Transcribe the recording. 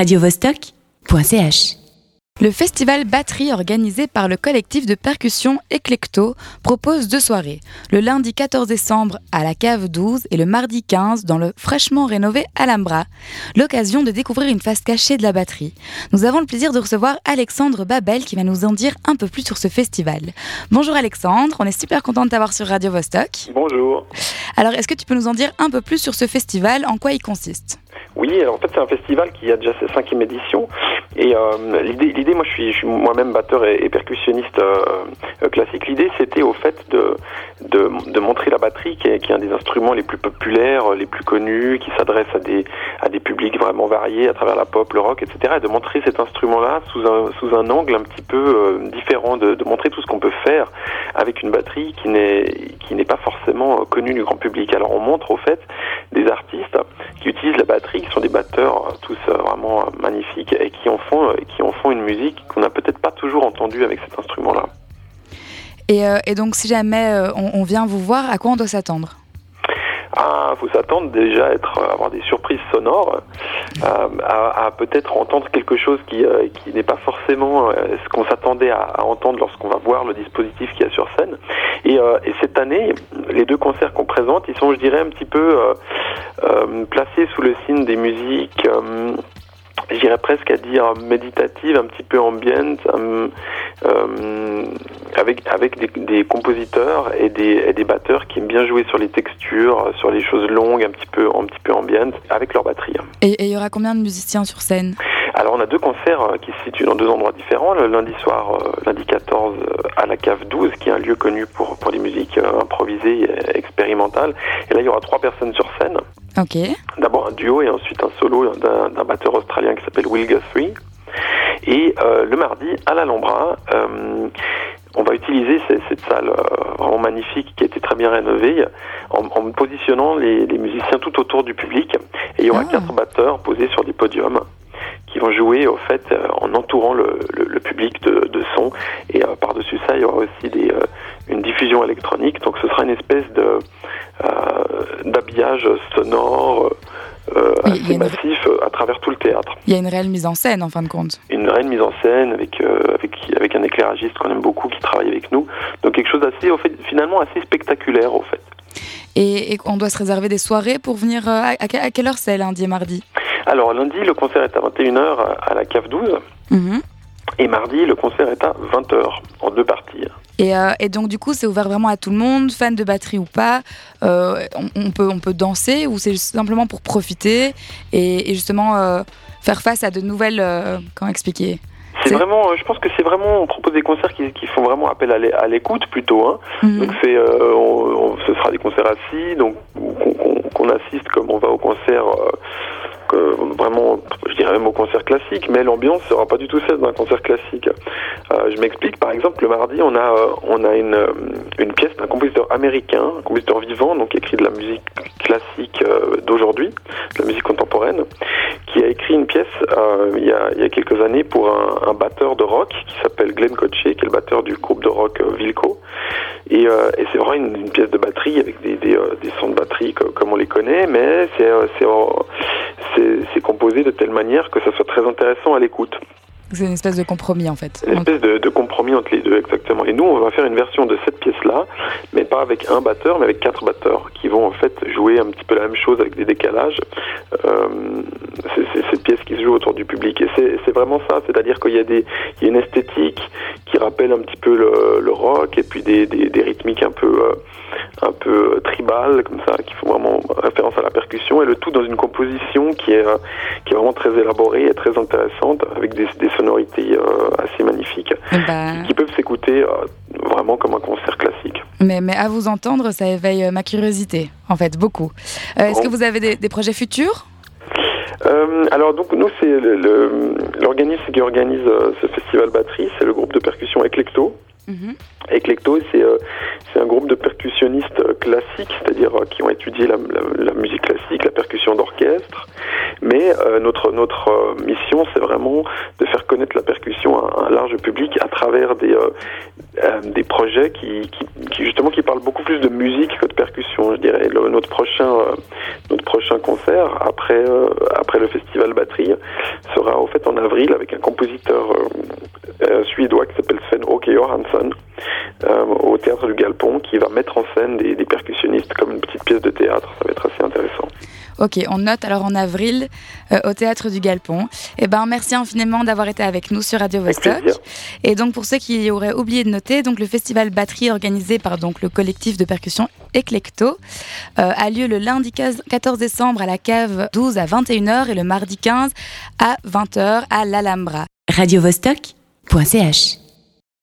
radiovostok.ch. Le festival Batterie organisé par le collectif de percussion Eclecto propose deux soirées, le lundi 14 décembre à la cave 12 et le mardi 15 dans le fraîchement rénové Alhambra, l'occasion de découvrir une face cachée de la batterie. Nous avons le plaisir de recevoir Alexandre Babel qui va nous en dire un peu plus sur ce festival. Bonjour Alexandre, on est super content de t'avoir sur Radio Vostok. Bonjour. Alors est-ce que tu peux nous en dire un peu plus sur ce festival, en quoi il consiste? Oui, alors en fait c'est un festival qui a déjà sa cinquième édition et euh, l'idée, moi je suis, moi-même batteur et, percussionniste euh, classique. L'idée c'était au fait de, de, montrer la batterie qui est, qui est, un des instruments les plus populaires, les plus connus, qui s'adresse à des, à des publics vraiment variés à travers la pop, le rock, etc. Et de montrer cet instrument-là sous un, sous un angle un petit peu euh, différent, de, de montrer tout ce qu'on peut faire avec une batterie qui n'est pas forcément connue du grand public. Alors on montre au fait des artistes qui utilisent la batterie, qui sont des batteurs tous vraiment magnifiques et qui ont font, qui en font une musique qu'on n'a peut-être pas toujours entendue avec cet instrument-là. Et, euh, et, donc, si jamais euh, on, on, vient vous voir, à quoi on doit s'attendre? Ah, faut s'attendre déjà à être, à avoir des surprises sonores, euh, à, à peut-être entendre quelque chose qui, euh, qui n'est pas forcément ce qu'on s'attendait à, à, entendre lorsqu'on va voir le dispositif qu'il y a sur scène. Et, et cette année, les deux concerts qu'on présente, ils sont, je dirais, un petit peu placés sous le signe des musiques j'irais presque à dire méditative, un petit peu ambiante, euh, euh, avec avec des, compositeurs et des, des batteurs qui aiment bien jouer sur les textures, sur les choses longues, un petit peu un petit peu ambiantes, avec leur batterie. Et il y aura combien de musiciens sur scène? Alors on a deux concerts euh, qui se situent dans deux endroits différents. Le lundi soir, euh, lundi 14, euh, à la cave 12, qui est un lieu connu pour, pour les musiques improvisées et expérimentales. Et là, il y aura trois personnes sur scène. Ok. D'abord un duo et ensuite un solo d'un batteur australien qui s'appelle Will Guthrie. Et euh, le mardi, à l'Alhambra, euh, on va utiliser cette, cette salle euh, vraiment magnifique qui a été très bien rénovée en, en positionnant les, les, musiciens tout autour du public. Et il y aura ah. quatre batteurs posés sur des podiums vont jouer au fait euh, en entourant le, le, le public de, de, son et euh, par-dessus ça il y aura aussi des, euh, une diffusion électronique donc ce sera une espèce de d'habillage sonore assez une... massif à travers tout le théâtre. Il y a une réelle mise en scène en fin de compte. Une réelle mise en scène avec avec avec un éclairagiste qu'on aime beaucoup qui travaille avec nous donc quelque chose d'assez au fait finalement assez spectaculaire au fait. Et, et, on doit se réserver des soirées pour venir. À, à quelle heure c'est lundi et mardi? Alors lundi, le concert est à 21h à la cave 12. Mmh. Et mardi, le concert est à 20h, en deux parties. Et, euh, et donc, du coup, c'est ouvert vraiment à tout le monde, fan de batterie ou pas. Euh, on, on, peut, on peut danser ou c'est simplement pour profiter et, et justement euh, faire face à de nouvelles. Comment expliquer? C'est vraiment, je pense que c'est vraiment, on propose des concerts qui, qui font vraiment appel à l'écoute plutôt. Hein. Mmh. Donc c'est, euh, on, on, ce sera des concerts assis, donc qu'on qu assiste comme on va au concert euh, vraiment, je dirais même au concert classique, mais l'ambiance sera pas du tout celle d'un concert classique. Euh, je m'explique, par exemple, le mardi, on a, euh, on a une, une pièce d'un compositeur américain, un compositeur vivant, donc écrit de la musique classique d'aujourd'hui, de la musique contemporaine, qui a écrit une pièce il, y a, il y a quelques années pour un, batteur de rock qui s'appelle Glenn Kotche, qui est le batteur du groupe de rock Wilco. Et, c'est vraiment une, pièce de batterie avec des, des, sons de batterie comme on les connaît, mais c'est c'est composé de telle manière que ça soit très intéressant à l'écoute. C'est une espèce de compromis en fait. Une espèce de, compromis entre les deux, exactement. Et nous, on va faire une version de cette pièce-là, mais pas avec un batteur, mais avec quatre batteurs qui vont en fait jouer un petit peu la même chose avec des décalages. Euh, c'est cette pièce qui se joue autour du public. Et c'est vraiment ça, c'est-à-dire qu'il y, y a une esthétique qui rappelle un petit peu le, rock et puis des, des, rythmiques un peu. Euh, un peu tribal comme ça, qui font vraiment référence à la percussion, et le tout dans une composition qui est, qui est vraiment très élaborée et très intéressante, avec des, des sonorités euh, assez magnifiques, bah... qui peuvent s'écouter euh, vraiment comme un concert classique. Mais, mais à vous entendre, ça éveille ma curiosité, en fait, beaucoup. Euh, Est-ce que vous avez des, des projets futurs? Euh, alors donc nous c'est l'organisme qui organise euh, ce festival batterie, c'est le groupe de percussion Eclecto. -hmm. Eclecto, c'est euh, un groupe de percussionnistes classiques, c'est-à-dire euh, qui ont étudié la, la, la, musique classique, la percussion d'orchestre. Mais euh, notre notre euh, mission, c'est vraiment de faire connaître la percussion à un large public à travers des des projets qui, qui, qui, justement qui parlent beaucoup plus de musique que de percussion. Je dirais notre prochain notre prochain concert après après le festival batterie sera au fait en avril avec un compositeur suédois qui s'appelle Sven Åke Johansson au théâtre du Galpon qui va mettre en scène des, des percussionnistes comme une petite pièce de théâtre. Ça va être assez intéressant. Ok, on note alors en avril euh, au théâtre du Galpon. Et eh ben merci infiniment d'avoir été avec nous sur Radio Vostok. Et donc pour ceux qui auraient oublié de noter, donc le festival Batterie organisé par donc le collectif de percussion Eclecto euh, a lieu le lundi 14 décembre à la cave 12 à 21h et le mardi 15 à 20h à l'Alhambra. Radio Vostok.ch